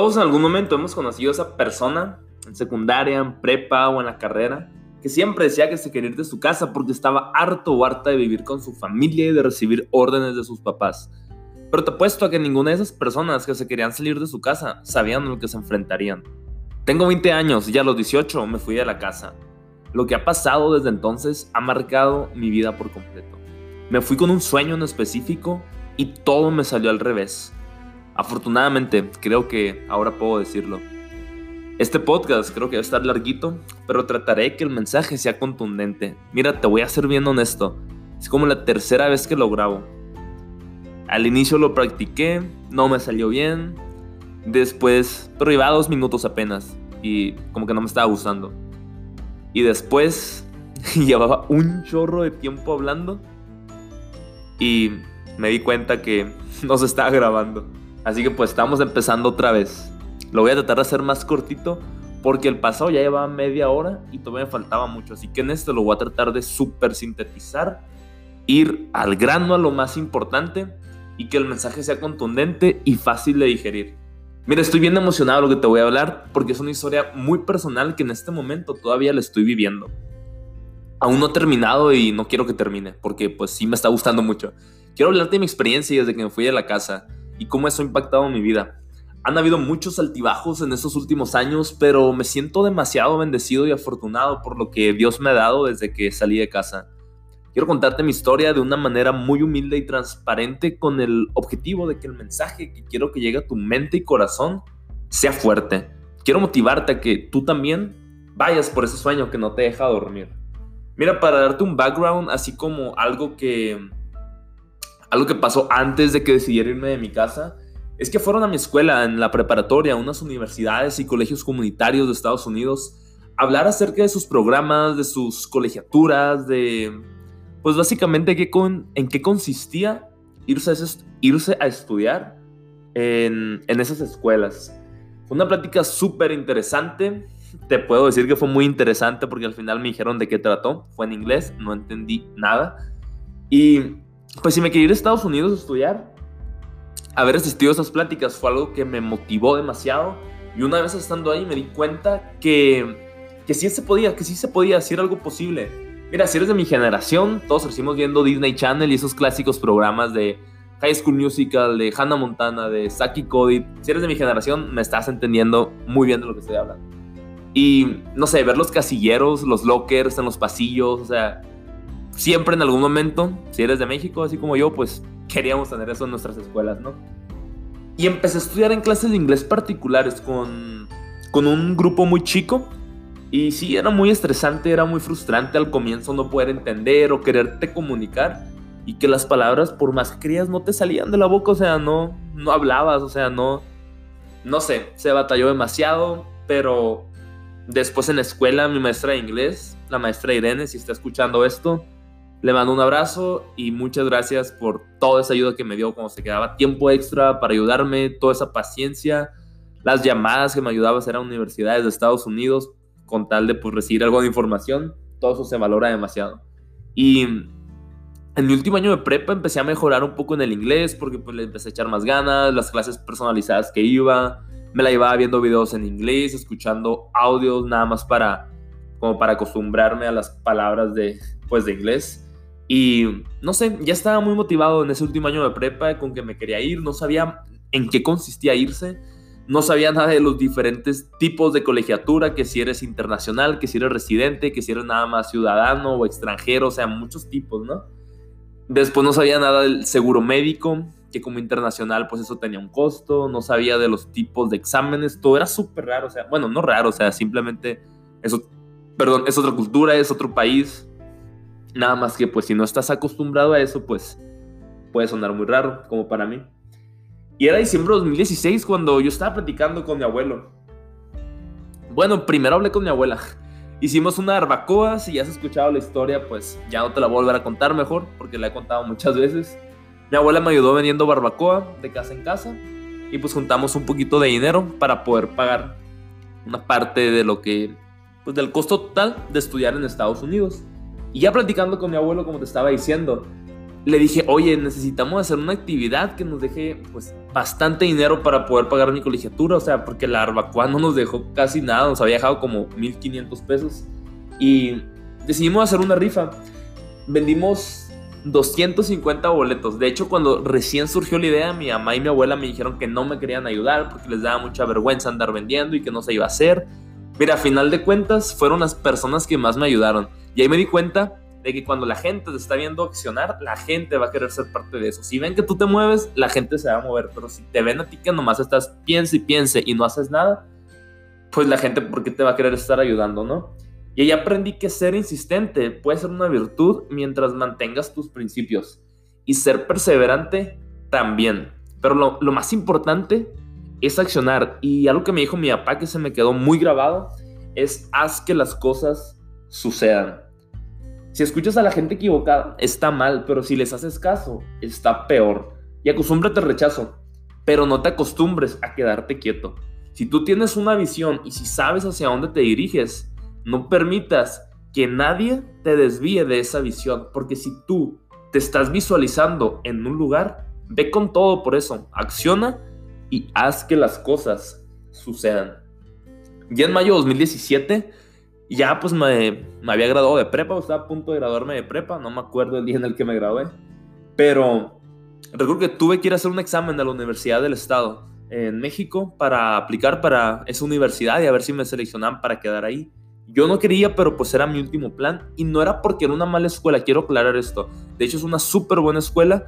Todos en algún momento hemos conocido a esa persona, en secundaria, en prepa o en la carrera, que siempre decía que se quería ir de su casa porque estaba harto o harta de vivir con su familia y de recibir órdenes de sus papás. Pero te apuesto a que ninguna de esas personas que se querían salir de su casa sabían lo que se enfrentarían. Tengo 20 años y a los 18 me fui de la casa. Lo que ha pasado desde entonces ha marcado mi vida por completo. Me fui con un sueño en específico y todo me salió al revés. Afortunadamente, creo que ahora puedo decirlo. Este podcast creo que va a estar larguito, pero trataré que el mensaje sea contundente. Mira, te voy a ser bien honesto. Es como la tercera vez que lo grabo. Al inicio lo practiqué, no me salió bien. Después, pero iba dos minutos apenas y como que no me estaba gustando. Y después llevaba un chorro de tiempo hablando y me di cuenta que no se estaba grabando. Así que pues estamos empezando otra vez. Lo voy a tratar de hacer más cortito porque el pasado ya llevaba media hora y todavía me faltaba mucho. Así que en este lo voy a tratar de súper sintetizar, ir al grano a lo más importante y que el mensaje sea contundente y fácil de digerir. Mira, estoy bien emocionado de lo que te voy a hablar porque es una historia muy personal que en este momento todavía la estoy viviendo. Aún no he terminado y no quiero que termine porque pues sí me está gustando mucho. Quiero hablarte de mi experiencia desde que me fui de la casa y cómo eso ha impactado mi vida. Han habido muchos altibajos en estos últimos años, pero me siento demasiado bendecido y afortunado por lo que Dios me ha dado desde que salí de casa. Quiero contarte mi historia de una manera muy humilde y transparente con el objetivo de que el mensaje que quiero que llegue a tu mente y corazón sea fuerte. Quiero motivarte a que tú también vayas por ese sueño que no te deja dormir. Mira, para darte un background, así como algo que algo que pasó antes de que decidiera irme de mi casa es que fueron a mi escuela, en la preparatoria, a unas universidades y colegios comunitarios de Estados Unidos, a hablar acerca de sus programas, de sus colegiaturas, de, pues básicamente qué en qué consistía irse a, irse a estudiar en, en esas escuelas. Fue una plática súper interesante. Te puedo decir que fue muy interesante porque al final me dijeron de qué trató. Fue en inglés, no entendí nada. Y pues si me quería ir a Estados Unidos a estudiar, haber asistido a esas pláticas fue algo que me motivó demasiado. Y una vez estando ahí me di cuenta que, que sí se podía, que sí se podía hacer algo posible. Mira, si eres de mi generación, todos crecimos viendo Disney Channel y esos clásicos programas de High School Musical, de Hannah Montana, de Saki Cody. Si eres de mi generación, me estás entendiendo muy bien de lo que estoy hablando. Y no sé, ver los casilleros, los lockers en los pasillos, o sea, siempre en algún momento, si eres de México, así como yo, pues queríamos tener eso en nuestras escuelas, ¿no? Y empecé a estudiar en clases de inglés particulares con, con un grupo muy chico. Y sí, era muy estresante, era muy frustrante al comienzo no poder entender o quererte comunicar. Y que las palabras, por más que querías, no te salían de la boca, o sea, no, no hablabas, o sea, no... No sé, se batalló demasiado, pero después en la escuela mi maestra de inglés, la maestra Irene, si está escuchando esto, le mando un abrazo y muchas gracias por toda esa ayuda que me dio cuando se quedaba tiempo extra para ayudarme, toda esa paciencia, las llamadas que me ayudaba a hacer a universidades de Estados Unidos con tal de pues, recibir algo de información, todo eso se valora demasiado. Y en mi último año de prepa empecé a mejorar un poco en el inglés porque pues le empecé a echar más ganas, las clases personalizadas que iba, me la iba viendo videos en inglés, escuchando audios nada más para como para acostumbrarme a las palabras de pues de inglés. Y no sé, ya estaba muy motivado en ese último año de prepa con que me quería ir, no sabía en qué consistía irse, no sabía nada de los diferentes tipos de colegiatura, que si eres internacional, que si eres residente, que si eres nada más ciudadano o extranjero, o sea, muchos tipos, ¿no? Después no sabía nada del seguro médico, que como internacional pues eso tenía un costo, no sabía de los tipos de exámenes, todo era súper raro, o sea, bueno, no raro, o sea, simplemente eso, perdón, es otra cultura, es otro país, Nada más que pues si no estás acostumbrado a eso, pues puede sonar muy raro, como para mí. Y era diciembre de 2016 cuando yo estaba platicando con mi abuelo. Bueno, primero hablé con mi abuela. Hicimos una barbacoa, si ya has escuchado la historia, pues ya no te la voy a volver a contar mejor, porque la he contado muchas veces. Mi abuela me ayudó vendiendo barbacoa de casa en casa y pues juntamos un poquito de dinero para poder pagar una parte de lo que, pues del costo total de estudiar en Estados Unidos. Y ya platicando con mi abuelo, como te estaba diciendo, le dije, oye, necesitamos hacer una actividad que nos deje pues bastante dinero para poder pagar mi colegiatura, o sea, porque la Arbacoa no nos dejó casi nada, nos había dejado como 1500 pesos y decidimos hacer una rifa. Vendimos 250 boletos. De hecho, cuando recién surgió la idea, mi mamá y mi abuela me dijeron que no me querían ayudar porque les daba mucha vergüenza andar vendiendo y que no se iba a hacer. Mira, a final de cuentas, fueron las personas que más me ayudaron. Y ahí me di cuenta de que cuando la gente te está viendo accionar, la gente va a querer ser parte de eso. Si ven que tú te mueves, la gente se va a mover, pero si te ven a ti que nomás estás piense y piense y no haces nada, pues la gente, ¿por qué te va a querer estar ayudando, no? Y ahí aprendí que ser insistente puede ser una virtud mientras mantengas tus principios. Y ser perseverante también. Pero lo, lo más importante es accionar. Y algo que me dijo mi papá que se me quedó muy grabado es haz que las cosas sucedan. Si escuchas a la gente equivocada, está mal, pero si les haces caso, está peor. Y acostúmbrate al rechazo, pero no te acostumbres a quedarte quieto. Si tú tienes una visión y si sabes hacia dónde te diriges, no permitas que nadie te desvíe de esa visión, porque si tú te estás visualizando en un lugar, ve con todo por eso, acciona y haz que las cosas sucedan. Ya en mayo de 2017 ya pues me, había graduado de prepa, estaba a punto de graduarme de prepa, no me acuerdo el día en el que me gradué, pero recuerdo que tuve que ir a hacer un examen a la Universidad del Estado en México para aplicar para esa universidad y a ver si me seleccionaban para quedar ahí. Yo no quería, pero pues era mi último plan y no era porque era una mala escuela, quiero aclarar esto. De hecho es una súper buena escuela,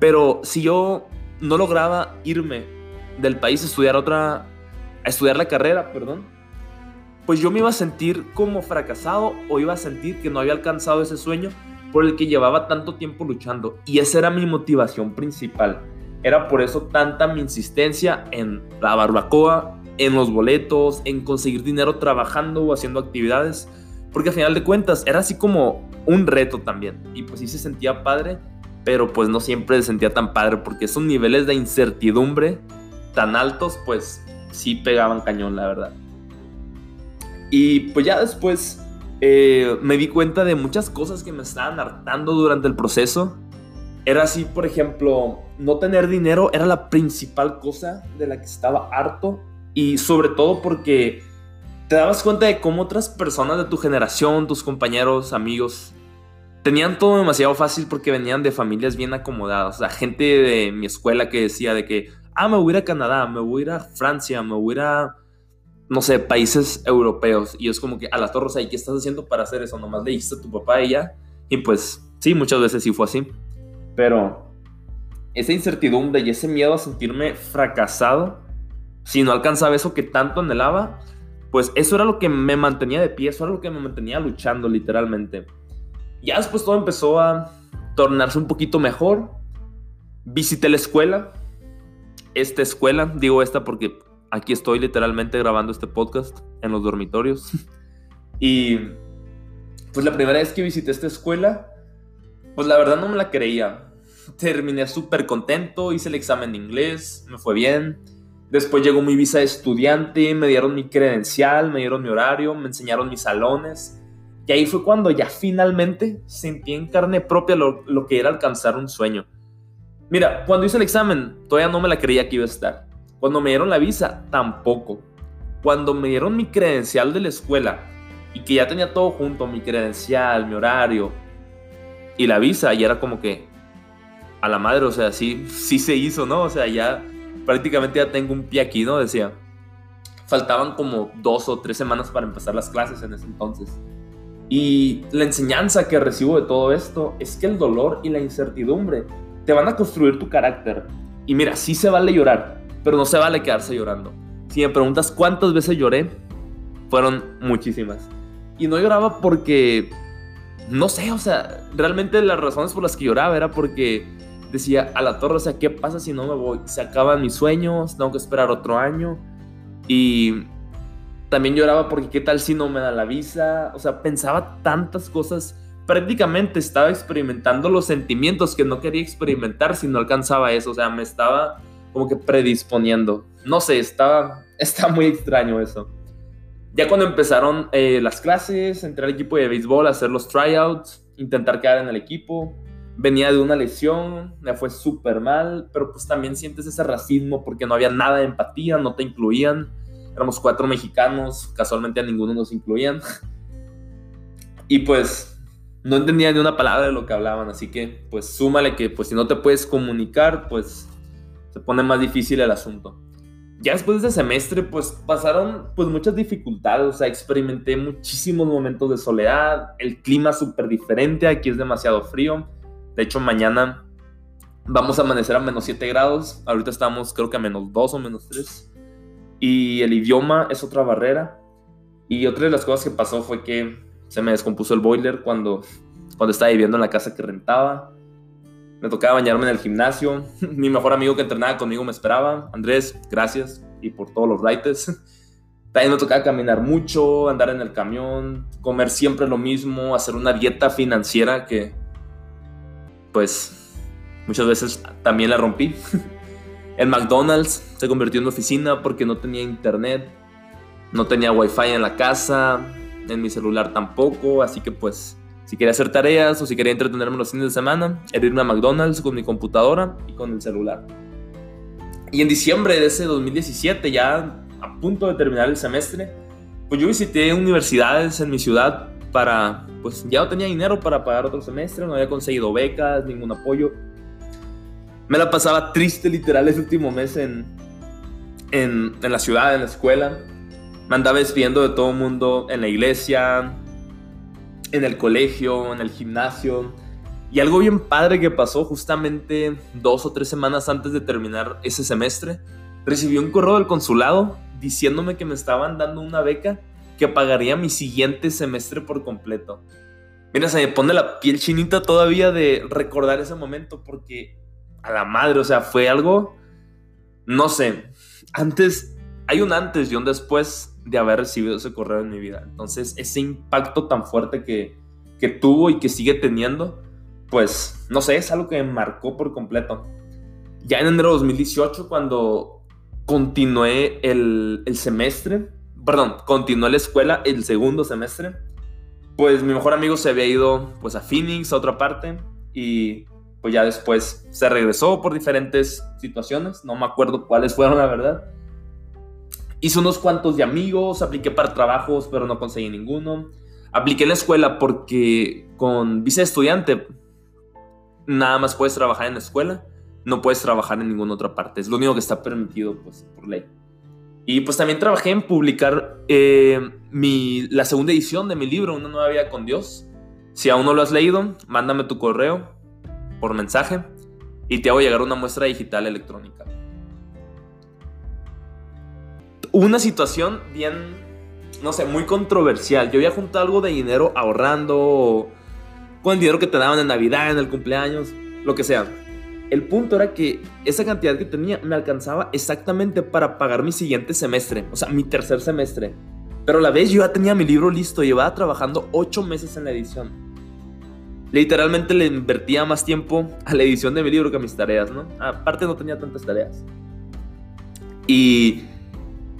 pero si yo no lograba irme del país a estudiar otra, a estudiar la carrera, perdón, pues yo me iba a sentir como fracasado o iba a sentir que no había alcanzado ese sueño por el que llevaba tanto tiempo luchando. Y esa era mi motivación principal. Era por eso tanta mi insistencia en la barbacoa, en los boletos, en conseguir dinero trabajando o haciendo actividades. Porque al final de cuentas era así como un reto también. Y pues sí se sentía padre, pero pues no siempre se sentía tan padre porque esos niveles de incertidumbre tan altos pues sí pegaban cañón, la verdad. Y pues ya después eh, me di cuenta de muchas cosas que me estaban hartando durante el proceso. Era así, por ejemplo, no tener dinero era la principal cosa de la que estaba harto. Y sobre todo porque te dabas cuenta de cómo otras personas de tu generación, tus compañeros, amigos, tenían todo demasiado fácil porque venían de familias bien acomodadas. O sea, gente de mi escuela que decía de que, ah, me voy a ir a Canadá, me voy a ir a Francia, me voy a ir a no sé, países europeos. Y es como que a las torres ahí, ¿qué estás haciendo para hacer eso? Nomás le dijiste a tu papá y ya. Y pues sí, muchas veces sí fue así. Pero esa incertidumbre y ese miedo a sentirme fracasado, si no alcanzaba eso que tanto anhelaba, pues eso era lo que me mantenía de pie, eso era lo que me mantenía luchando literalmente. Ya después todo empezó a tornarse un poquito mejor. Visité la escuela. Esta escuela, digo esta porque aquí estoy literalmente grabando este podcast en los dormitorios. y pues la primera vez que visité esta escuela, pues la verdad no me la creía. Terminé súper contento, hice el examen de inglés, me fue bien. Después llegó mi visa de estudiante, me dieron mi credencial, me dieron mi horario, me enseñaron mis salones. Y ahí fue cuando ya finalmente sentí en carne propia lo, lo que era alcanzar un sueño. Mira, cuando hice el examen, todavía no me la creía que iba a estar. Cuando me dieron la visa, tampoco. Cuando me dieron mi credencial de la escuela y que ya tenía todo junto, mi credencial, mi horario y la visa, y era como que a la madre, o sea, sí, sí se hizo, ¿no? O sea, ya prácticamente ya tengo un pie aquí, ¿no? Decía. Faltaban como dos o tres semanas para empezar las clases en ese entonces. Y la enseñanza que recibo de todo esto es que el dolor y la incertidumbre te van a construir tu carácter. Y mira, sí se vale llorar, pero no se vale quedarse llorando. Si me preguntas cuántas veces lloré, fueron muchísimas. Y no lloraba porque, no sé, o sea, realmente las razones por las que lloraba era porque decía, a la torre, o sea, ¿qué pasa si no me voy? Se acaban mis sueños, tengo que esperar otro año. Y también lloraba porque qué tal si no me da la visa. O sea, pensaba tantas cosas. Prácticamente estaba experimentando los sentimientos que no quería experimentar si no alcanzaba eso. O sea, me estaba como que predisponiendo. No sé, está, está muy extraño eso. Ya cuando empezaron eh, las clases, entré al equipo de béisbol, hacer los tryouts, intentar quedar en el equipo, venía de una lesión, me fue súper mal, pero pues también sientes ese racismo porque no había nada de empatía, no te incluían. Éramos cuatro mexicanos, casualmente a ninguno nos incluían. Y pues no entendía ni una palabra de lo que hablaban, así que pues súmale que pues si no te puedes comunicar, pues se pone más difícil el asunto. Ya después de ese semestre, pues pasaron pues muchas dificultades, o sea, experimenté muchísimos momentos de soledad, el clima súper diferente, aquí es demasiado frío, de hecho mañana vamos a amanecer a menos 7 grados, ahorita estamos creo que a menos 2 o menos 3, y el idioma es otra barrera, y otra de las cosas que pasó fue que se me descompuso el boiler cuando, cuando estaba viviendo en la casa que rentaba. Me tocaba bañarme en el gimnasio. Mi mejor amigo que entrenaba conmigo me esperaba. Andrés, gracias. Y por todos los rights. También me tocaba caminar mucho, andar en el camión, comer siempre lo mismo, hacer una dieta financiera que, pues, muchas veces también la rompí. El McDonald's se convirtió en oficina porque no tenía internet, no tenía wifi en la casa, en mi celular tampoco, así que pues si quería hacer tareas o si quería entretenerme los fines de semana, era irme a McDonald's con mi computadora y con el celular. Y en diciembre de ese 2017, ya a punto de terminar el semestre, pues yo visité universidades en mi ciudad para, pues ya no tenía dinero para pagar otro semestre, no había conseguido becas, ningún apoyo. Me la pasaba triste literal ese último mes en, en, en la ciudad, en la escuela me andaba despidiendo de todo el mundo en la iglesia, en el colegio, en el gimnasio. Y algo bien padre que pasó justamente dos o tres semanas antes de terminar ese semestre, recibí un correo del consulado diciéndome que me estaban dando una beca que pagaría mi siguiente semestre por completo. Mira, se me pone la piel chinita todavía de recordar ese momento porque a la madre, o sea, fue algo, no sé, antes, hay un antes y un después de haber recibido ese correo en mi vida. Entonces, ese impacto tan fuerte que, que tuvo y que sigue teniendo, pues, no sé, es algo que me marcó por completo. Ya en enero de 2018, cuando continué el, el semestre, perdón, continué la escuela el segundo semestre, pues mi mejor amigo se había ido pues a Phoenix, a otra parte, y pues ya después se regresó por diferentes situaciones, no me acuerdo cuáles fueron la verdad, Hice unos cuantos de amigos, apliqué para trabajos, pero no conseguí ninguno. Apliqué en la escuela porque con visa de estudiante nada más puedes trabajar en la escuela, no puedes trabajar en ninguna otra parte. Es lo único que está permitido pues, por ley. Y pues también trabajé en publicar eh, mi, la segunda edición de mi libro, Una nueva vida con Dios. Si aún no lo has leído, mándame tu correo por mensaje y te hago llegar una muestra digital electrónica una situación bien, no sé, muy controversial. Yo había juntado algo de dinero ahorrando, con el dinero que te daban en Navidad, en el cumpleaños, lo que sea. El punto era que esa cantidad que tenía me alcanzaba exactamente para pagar mi siguiente semestre, o sea, mi tercer semestre. Pero a la vez yo ya tenía mi libro listo, llevaba trabajando ocho meses en la edición. Literalmente le invertía más tiempo a la edición de mi libro que a mis tareas, ¿no? Aparte no tenía tantas tareas. Y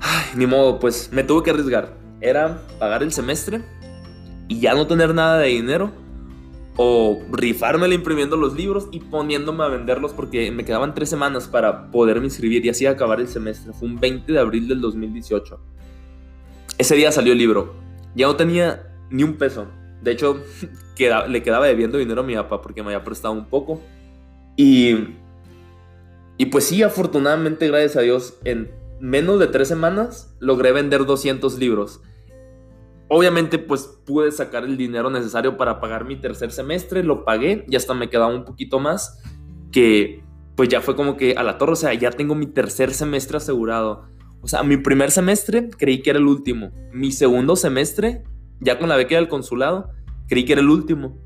Ay, ni modo, pues me tuve que arriesgar. Era pagar el semestre y ya no tener nada de dinero. O rifármela imprimiendo los libros y poniéndome a venderlos porque me quedaban tres semanas para poderme inscribir y así acabar el semestre. Fue un 20 de abril del 2018. Ese día salió el libro. Ya no tenía ni un peso. De hecho, le quedaba debiendo dinero a mi papá porque me había prestado un poco. Y, y pues sí, afortunadamente, gracias a Dios, en menos de tres semanas logré vender 200 libros. Obviamente pues pude sacar el dinero necesario para pagar mi tercer semestre, lo pagué y hasta me quedaba un poquito más que pues ya fue como que a la torre, o sea, ya tengo mi tercer semestre asegurado. O sea, mi primer semestre creí que era el último. Mi segundo semestre, ya con la beca del consulado, creí que era el último.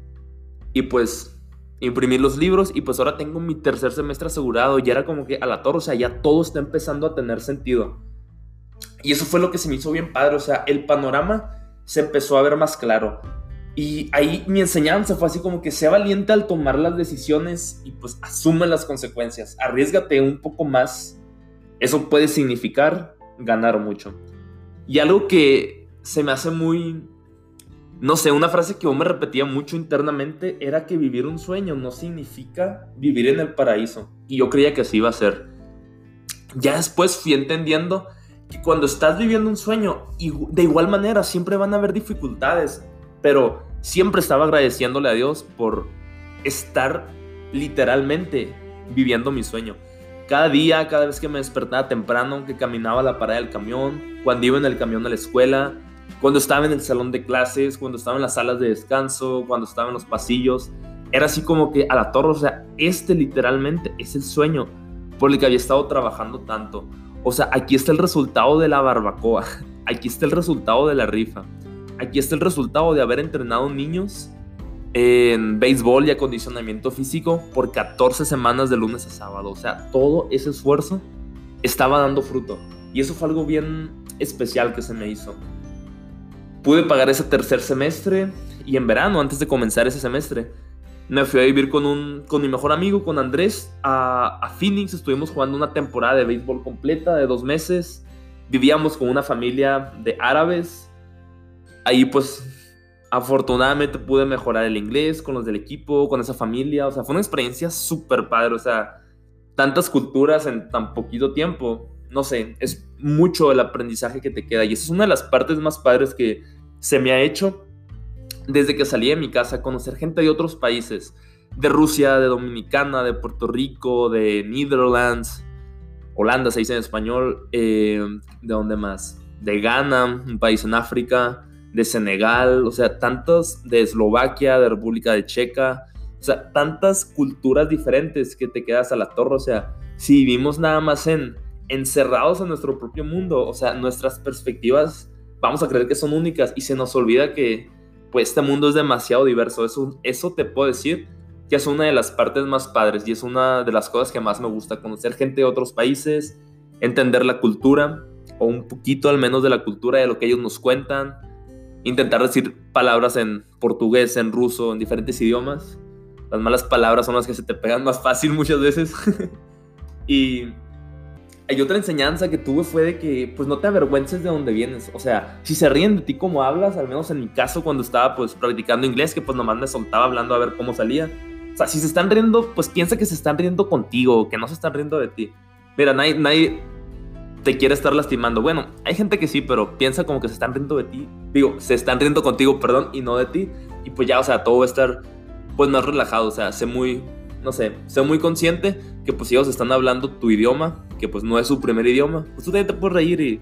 Y pues imprimir los libros y pues ahora tengo mi tercer semestre asegurado y era como que a la torre, o sea, ya todo está empezando a tener sentido. Y eso fue lo que se me hizo bien padre, o sea, el panorama se empezó a ver más claro. Y ahí mi enseñanza fue así como que sea valiente al tomar las decisiones y pues asume las consecuencias, arriesgate un poco más. Eso puede significar ganar mucho. Y algo que se me hace muy no sé, una frase que yo me repetía mucho internamente era que vivir un sueño no significa vivir en el paraíso. Y yo creía que así iba a ser. Ya después fui entendiendo que cuando estás viviendo un sueño, de igual manera siempre van a haber dificultades, pero siempre estaba agradeciéndole a Dios por estar literalmente viviendo mi sueño. Cada día, cada vez que me despertaba temprano, que caminaba a la parada del camión, cuando iba en el camión a la escuela, cuando estaba en el salón de clases, cuando estaba en las salas de descanso, cuando estaba en los pasillos, era así como que a la torre, o sea, este literalmente es el sueño por el que había estado trabajando tanto. O sea, aquí está el resultado de la barbacoa, aquí está el resultado de la rifa, aquí está el resultado de haber entrenado niños en béisbol y acondicionamiento físico por 14 semanas de lunes a sábado. O sea, todo ese esfuerzo estaba dando fruto. Y eso fue algo bien especial que se me hizo. Pude pagar ese tercer semestre y en verano, antes de comenzar ese semestre, me fui a vivir con, un, con mi mejor amigo, con Andrés, a, a Phoenix. Estuvimos jugando una temporada de béisbol completa de dos meses. Vivíamos con una familia de árabes. Ahí pues afortunadamente pude mejorar el inglés con los del equipo, con esa familia. O sea, fue una experiencia súper padre. O sea, tantas culturas en tan poquito tiempo. No sé, es mucho el aprendizaje que te queda. Y esa es una de las partes más padres que se me ha hecho desde que salí de mi casa, conocer gente de otros países. De Rusia, de Dominicana, de Puerto Rico, de Netherlands, Holanda se dice en español, eh, ¿de dónde más? De Ghana, un país en África, de Senegal, o sea, tantos de Eslovaquia, de República de Checa, o sea, tantas culturas diferentes que te quedas a la torre, o sea, si vivimos nada más en encerrados en nuestro propio mundo, o sea, nuestras perspectivas vamos a creer que son únicas y se nos olvida que pues este mundo es demasiado diverso, eso, eso te puedo decir que es una de las partes más padres y es una de las cosas que más me gusta, conocer gente de otros países, entender la cultura, o un poquito al menos de la cultura de lo que ellos nos cuentan, intentar decir palabras en portugués, en ruso, en diferentes idiomas. Las malas palabras son las que se te pegan más fácil muchas veces. y hay otra enseñanza que tuve fue de que pues no te avergüences de dónde vienes. O sea, si se ríen de ti como hablas, al menos en mi caso cuando estaba pues practicando inglés, que pues nomás me soltaba hablando a ver cómo salía. O sea, si se están riendo, pues piensa que se están riendo contigo, que no se están riendo de ti. Mira, nadie, nadie, te quiere estar lastimando. Bueno, hay gente que sí, pero piensa como que se están riendo de ti. Digo, se están riendo contigo, perdón, y no de ti. Y pues ya, o sea, todo va a estar pues más relajado. O sea, sé muy, no sé, sé muy consciente que pues ellos están hablando tu idioma, que pues no es su primer idioma, pues tú también te puedes reír y,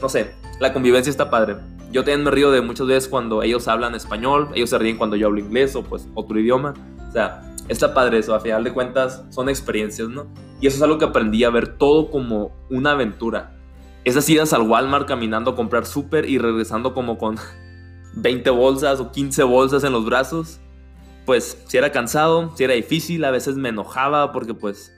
no sé, la convivencia está padre. Yo también me río de muchas veces cuando ellos hablan español, ellos se ríen cuando yo hablo inglés o pues otro idioma. O sea, está padre eso, a final de cuentas son experiencias, ¿no? Y eso es algo que aprendí a ver todo como una aventura. Esas idas al Walmart caminando a comprar súper y regresando como con 20 bolsas o 15 bolsas en los brazos. Pues si era cansado, si era difícil, a veces me enojaba porque pues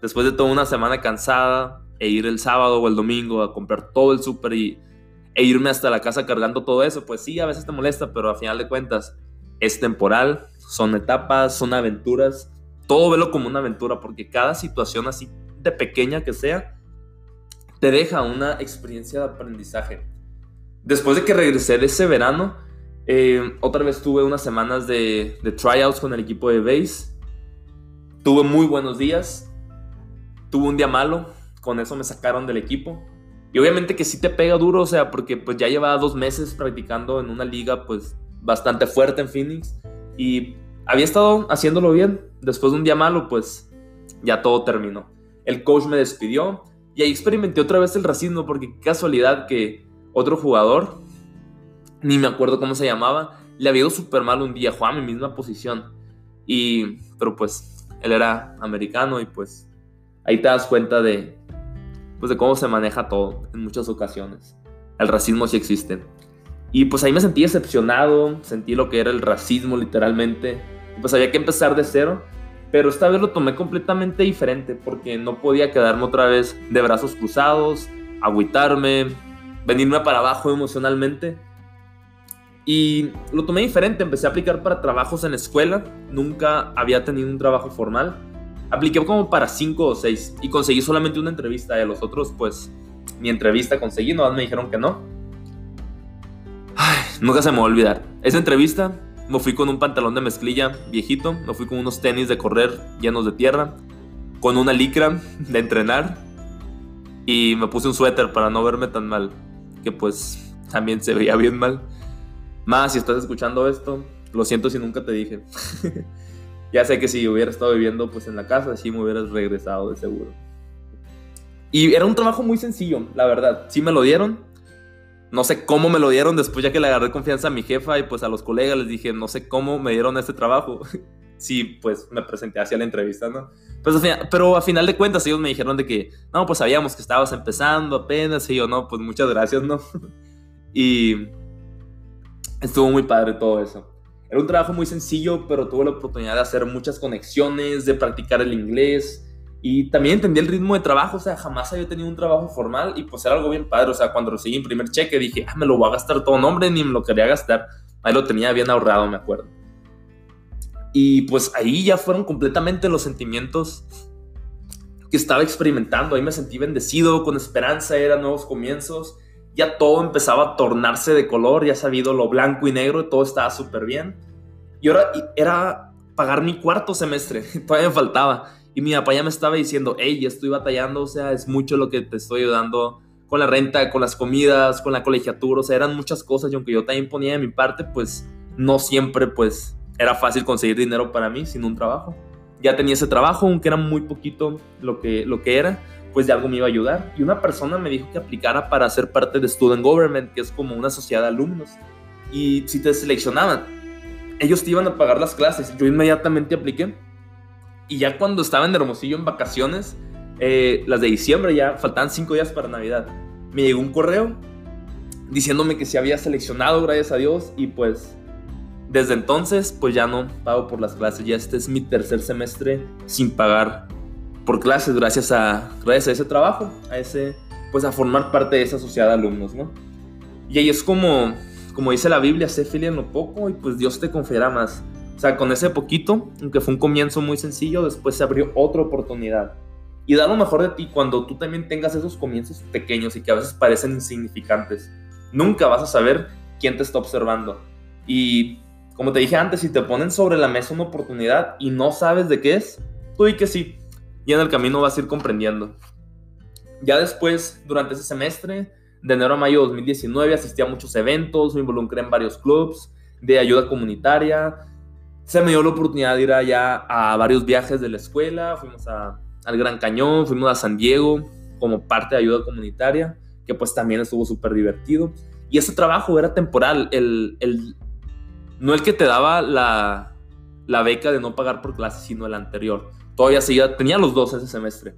después de toda una semana cansada e ir el sábado o el domingo a comprar todo el súper e irme hasta la casa cargando todo eso, pues sí, a veces te molesta, pero a final de cuentas es temporal, son etapas, son aventuras todo velo como una aventura, porque cada situación así de pequeña que sea, te deja una experiencia de aprendizaje. Después de que regresé de ese verano, eh, otra vez tuve unas semanas de, tryouts con el equipo de base. Tuve muy buenos días. Tuve un día malo. Con eso me sacaron del equipo. Y obviamente que sí te pega duro, o sea, porque pues ya llevaba dos meses practicando en una liga pues bastante fuerte en Phoenix. Y había estado haciéndolo bien. Después de un día malo, pues ya todo terminó. El coach me despidió y ahí experimenté otra vez el racismo porque qué casualidad que otro jugador, ni me acuerdo cómo se llamaba, le había ido súper mal un día, jugaba en mi misma posición. Y, pero pues él era americano y pues ahí te das cuenta de, pues de cómo se maneja todo en muchas ocasiones. El racismo sí existe. Y pues ahí me sentí decepcionado, sentí lo que era el racismo literalmente pues había que empezar de cero. Pero esta vez lo tomé completamente diferente porque no podía quedarme otra vez de brazos cruzados, agüitarme, venirme para abajo emocionalmente. Y lo tomé diferente, empecé a aplicar para trabajos en escuela, nunca había tenido un trabajo formal. Apliqué como para cinco o seis y conseguí solamente una entrevista. Y a los otros, pues, mi entrevista conseguí, no me dijeron que no. Ay, nunca se me va a olvidar esa entrevista me fui con un pantalón de mezclilla viejito, me fui con unos tenis de correr llenos de tierra, con una licra de entrenar y me puse un suéter para no verme tan mal, que pues también se veía bien mal. Más si estás escuchando esto, lo siento si nunca te dije. ya sé que si hubiera estado viviendo pues en la casa, sí me hubieras regresado de seguro. Y era un trabajo muy sencillo, la verdad. Sí me lo dieron. No sé cómo me lo dieron después ya que le agarré confianza a mi jefa y pues a los colegas les dije, no sé cómo me dieron este trabajo. sí, pues me presenté hacia la entrevista, ¿no? Pues, pero a final de cuentas ellos me dijeron de que, no, pues sabíamos que estabas empezando apenas y yo, no, pues muchas gracias, ¿no? y estuvo muy padre todo eso. Era un trabajo muy sencillo, pero tuve la oportunidad de hacer muchas conexiones, de practicar el inglés y también entendí el ritmo de trabajo, o sea, jamás había tenido un trabajo formal y pues era algo bien padre, o sea, cuando recibí mi primer cheque dije, ah, me lo voy a gastar todo, no, hombre, ni me lo quería gastar, ahí lo tenía bien ahorrado, me acuerdo. Y pues ahí ya fueron completamente los sentimientos que estaba experimentando. Ahí me sentí bendecido, con esperanza, eran nuevos comienzos. Ya todo empezaba a tornarse de color, ya sabido lo blanco y negro, todo estaba súper bien. Y ahora era pagar mi cuarto semestre, todavía me faltaba. Y mi papá ya me estaba diciendo, hey, estoy batallando, o sea, es mucho lo que te estoy ayudando con la renta, con las comidas, con la colegiatura, o sea, eran muchas cosas y aunque yo también ponía de mi parte, pues no siempre, pues era fácil conseguir dinero para mí sin un trabajo. Ya tenía ese trabajo, aunque era muy poquito lo que, lo que era, pues de algo me iba a ayudar. Y una persona me dijo que aplicara para ser parte de Student Government, que es como una sociedad de alumnos. Y si te seleccionaban, ellos te iban a pagar las clases. Yo inmediatamente apliqué. Y ya cuando estaba en Hermosillo en vacaciones, eh, las de diciembre ya, faltaban cinco días para Navidad, me llegó un correo diciéndome que se había seleccionado, gracias a Dios, y pues desde entonces, pues ya no pago por las clases. Ya este es mi tercer semestre sin pagar por clases gracias a, gracias a ese trabajo, a ese, pues a formar parte de esa sociedad de alumnos, ¿no? Y ahí es como, como dice la Biblia, sé fiel en lo poco y pues Dios te confiará más. O sea, con ese poquito, aunque fue un comienzo muy sencillo, después se abrió otra oportunidad. Y da lo mejor de ti cuando tú también tengas esos comienzos pequeños y que a veces parecen insignificantes. Nunca vas a saber quién te está observando. Y como te dije antes, si te ponen sobre la mesa una oportunidad y no sabes de qué es, tú di que sí. Y en el camino vas a ir comprendiendo. Ya después, durante ese semestre, de enero a mayo de 2019, asistí a muchos eventos, me involucré en varios clubs de ayuda comunitaria. Se me dio la oportunidad de ir allá a varios viajes de la escuela. Fuimos al Gran Cañón, fuimos a San Diego como parte de ayuda comunitaria, que pues también estuvo súper divertido. Y ese trabajo era temporal. El, el, no el que te daba la, beca de no pagar por clases, sino el anterior. Todavía seguía, tenía los dos ese semestre.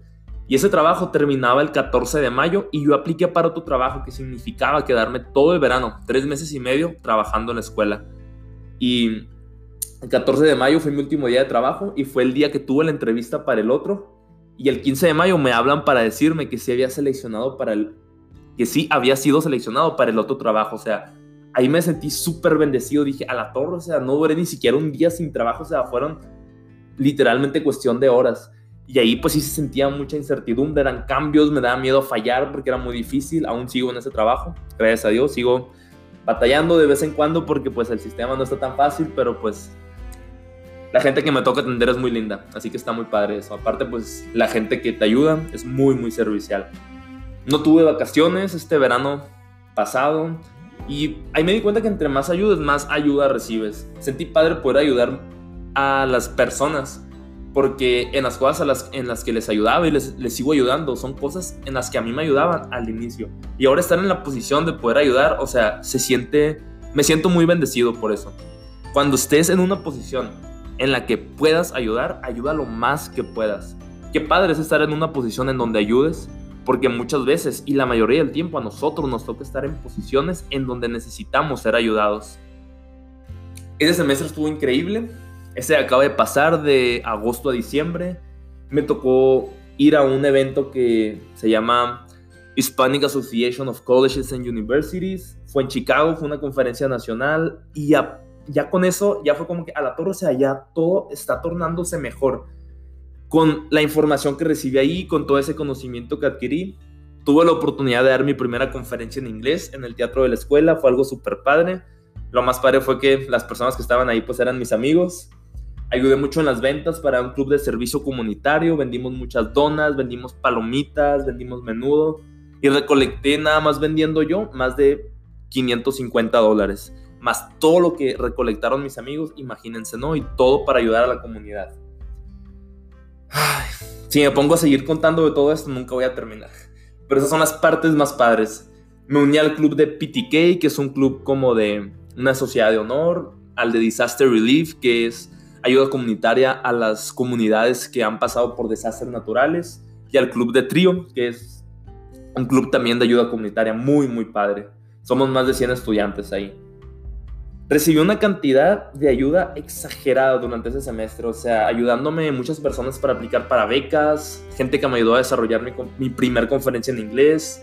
Y ese trabajo terminaba el 14 de mayo y yo apliqué para otro trabajo que significaba quedarme todo el verano, tres meses y medio, trabajando en la escuela. Y el 14 de mayo fue mi último día de trabajo y fue el día que tuve la entrevista para el otro. Y el 15 de mayo me hablan para decirme que sí había seleccionado para el... que sí había sido seleccionado para el otro trabajo. O sea, ahí me sentí súper bendecido. Dije, a la torre, o sea, no duré ni siquiera un día sin trabajo, o sea, fueron literalmente cuestión de horas. Y ahí pues sí se sentía mucha incertidumbre, eran cambios, me daba miedo fallar porque era muy difícil. Aún sigo en ese trabajo, gracias a Dios, sigo batallando de vez en cuando porque pues el sistema no está tan fácil, pero pues la gente que me toca atender es muy linda, así que está muy padre eso. Aparte pues la gente que te ayuda es muy muy servicial. No tuve vacaciones este verano pasado, y ahí me di cuenta que entre más ayudas, más ayuda recibes. Sentí padre poder ayudar a las personas, porque en las cosas las, en las que les ayudaba y les, les sigo ayudando, son cosas en las que a mí me ayudaban al inicio. Y ahora estar en la posición de poder ayudar, o sea, se siente, me siento muy bendecido por eso. Cuando estés en una posición en la que puedas ayudar, ayuda lo más que puedas. Qué padre es estar en una posición en donde ayudes porque muchas veces y la mayoría del tiempo a nosotros nos toca estar en posiciones en donde necesitamos ser ayudados. Ese semestre estuvo increíble. Ese acaba de pasar de agosto a diciembre. Me tocó ir a un evento que se llama Hispanic Association of Colleges and Universities. Fue en Chicago, fue una conferencia nacional y ya, ya con eso ya fue como que a la torre, o sea, ya todo está tornándose mejor con la información que recibí ahí, con todo ese conocimiento que adquirí, tuve la oportunidad de dar mi primera conferencia en inglés en el teatro de la escuela, fue algo súper padre. Lo más padre fue que las personas que estaban ahí pues eran mis amigos. Ayudé mucho en las ventas para un club de servicio comunitario. Vendimos muchas donas, vendimos palomitas, vendimos menudo. Y recolecté nada más vendiendo yo más de 550 dólares. Más todo lo que recolectaron mis amigos, imagínense, ¿no? Y todo para ayudar a la comunidad. si me pongo a seguir contando de todo esto, nunca voy a terminar. Pero esas son las partes más padres. Me uní al club de PTK, que es un club como de una sociedad de honor, al de Disaster Relief, que es ayuda comunitaria a las comunidades que han pasado por desastres naturales, y al club de Trío, que es un club también de ayuda comunitaria muy, muy padre. Somos más de 100 estudiantes ahí. Recibí una cantidad de ayuda exagerada durante ese semestre, o sea, ayudándome muchas personas para aplicar para becas, gente que me ayudó a desarrollar mi, mi primer conferencia en inglés,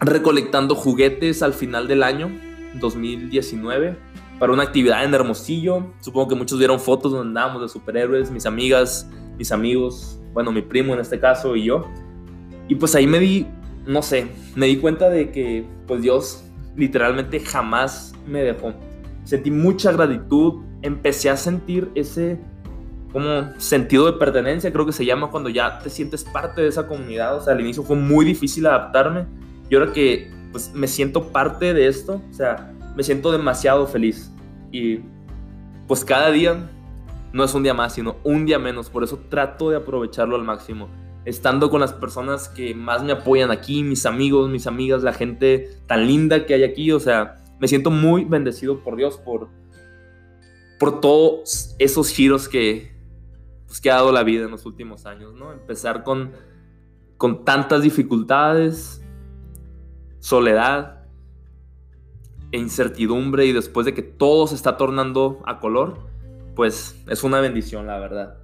recolectando juguetes al final del año 2019 para una actividad en Hermosillo. Supongo que muchos vieron fotos donde andábamos de superhéroes, mis amigas, mis amigos, bueno, mi primo en este caso y yo. Y pues ahí me di, no sé, me di cuenta de que pues Dios literalmente jamás me dejó. Sentí mucha gratitud, empecé a sentir ese como sentido de pertenencia, creo que se llama cuando ya te sientes parte de esa comunidad. O sea, al inicio fue muy difícil adaptarme y ahora que pues me siento parte de esto, o sea, me siento demasiado feliz. Y pues cada día no es un día más, sino un día menos. Por eso trato de aprovecharlo al máximo. Estando con las personas que más me apoyan aquí, mis amigos, mis amigas, la gente tan linda que hay aquí. O sea, me siento muy bendecido por Dios, por, por todos esos giros que, pues, que ha dado la vida en los últimos años, ¿no? Empezar con, con tantas dificultades, soledad e incertidumbre y después de que todo se está tornando a color, pues es una bendición, la verdad.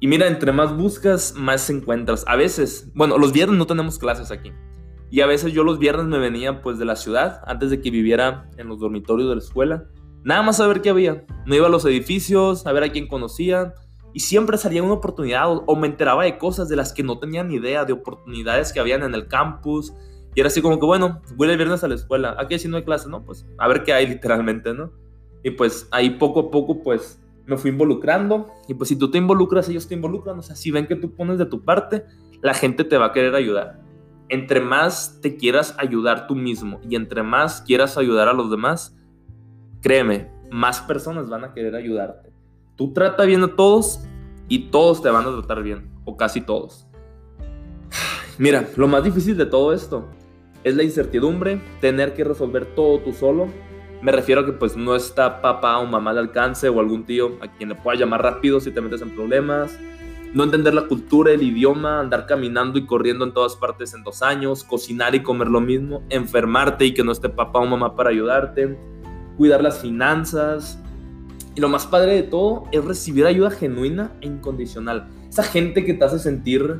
Y mira, entre más buscas, más encuentras. A veces, bueno, los viernes no tenemos clases aquí. Y a veces yo los viernes me venía pues de la ciudad, antes de que viviera en los dormitorios de la escuela. Nada más a ver qué había. Me iba a los edificios, a ver a quién conocía. Y siempre salía una oportunidad o me enteraba de cosas de las que no tenía ni idea, de oportunidades que habían en el campus, y era así como que, bueno, voy el viernes a la escuela. Aquí si no hay clase, ¿no? Pues a ver qué hay literalmente, ¿no? Y pues ahí poco a poco, pues me fui involucrando. Y pues si tú te involucras, ellos te involucran. O sea, si ven que tú pones de tu parte, la gente te va a querer ayudar. Entre más te quieras ayudar tú mismo y entre más quieras ayudar a los demás, créeme, más personas van a querer ayudarte. Tú trata bien a todos y todos te van a tratar bien, o casi todos. Mira, lo más difícil de todo esto es la incertidumbre, tener que resolver todo tú solo. Me refiero a que pues no está papá o mamá al alcance o algún tío a quien le pueda llamar rápido si te metes en problemas. No entender la cultura, el idioma, andar caminando y corriendo en todas partes en dos años, cocinar y comer lo mismo, enfermarte y que no esté papá o mamá para ayudarte, cuidar las finanzas. Y lo más padre de todo es recibir ayuda genuina e incondicional. Esa gente que te hace sentir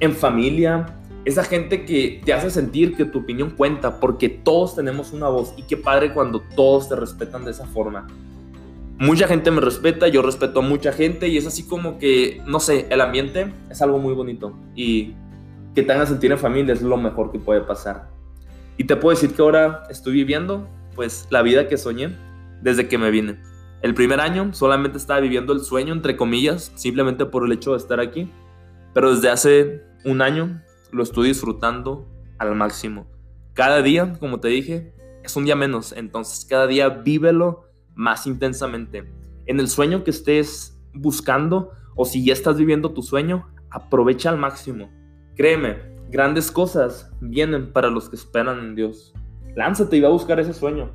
en familia, esa gente que te hace sentir que tu opinión cuenta, porque todos tenemos una voz y qué padre cuando todos te respetan de esa forma. Mucha gente me respeta, yo respeto a mucha gente y es así como que, no sé, el ambiente es algo muy bonito y que te hagan sentir en familia es lo mejor que puede pasar. Y te puedo decir que ahora estoy viviendo pues la vida que soñé desde que me vine. El primer año solamente estaba viviendo el sueño, entre comillas, simplemente por el hecho de estar aquí. Pero desde hace un año lo estoy disfrutando al máximo. Cada día, como te dije, es un día menos, entonces cada día vívelo más intensamente. En el sueño que estés buscando o si ya estás viviendo tu sueño, aprovecha al máximo. Créeme, grandes cosas vienen para los que esperan en Dios. Lánzate y va a buscar ese sueño.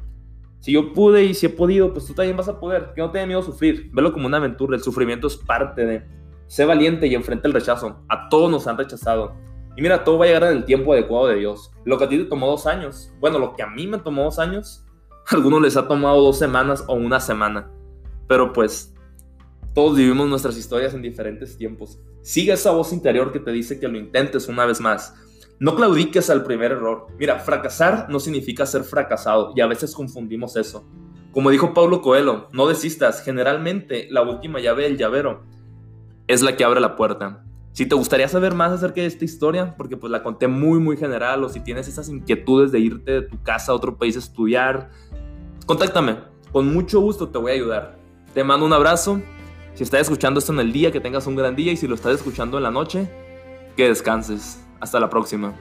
Si yo pude y si he podido, pues tú también vas a poder. Que no tengas miedo a sufrir. Velo como una aventura. El sufrimiento es parte de. Sé valiente y enfrenta el rechazo. A todos nos han rechazado. Y mira, todo va a llegar en el tiempo adecuado de Dios. Lo que a ti te tomó dos años, bueno, lo que a mí me tomó dos años, a algunos les ha tomado dos semanas o una semana. Pero pues, todos vivimos nuestras historias en diferentes tiempos. Sigue esa voz interior que te dice que lo intentes una vez más. No claudiques al primer error. Mira, fracasar no significa ser fracasado y a veces confundimos eso. Como dijo Pablo Coelho, no desistas. Generalmente la última llave del llavero es la que abre la puerta. Si te gustaría saber más acerca de esta historia, porque pues la conté muy muy general, o si tienes esas inquietudes de irte de tu casa a otro país a estudiar, contáctame. Con mucho gusto te voy a ayudar. Te mando un abrazo. Si estás escuchando esto en el día, que tengas un gran día. Y si lo estás escuchando en la noche, que descanses. Hasta la próxima.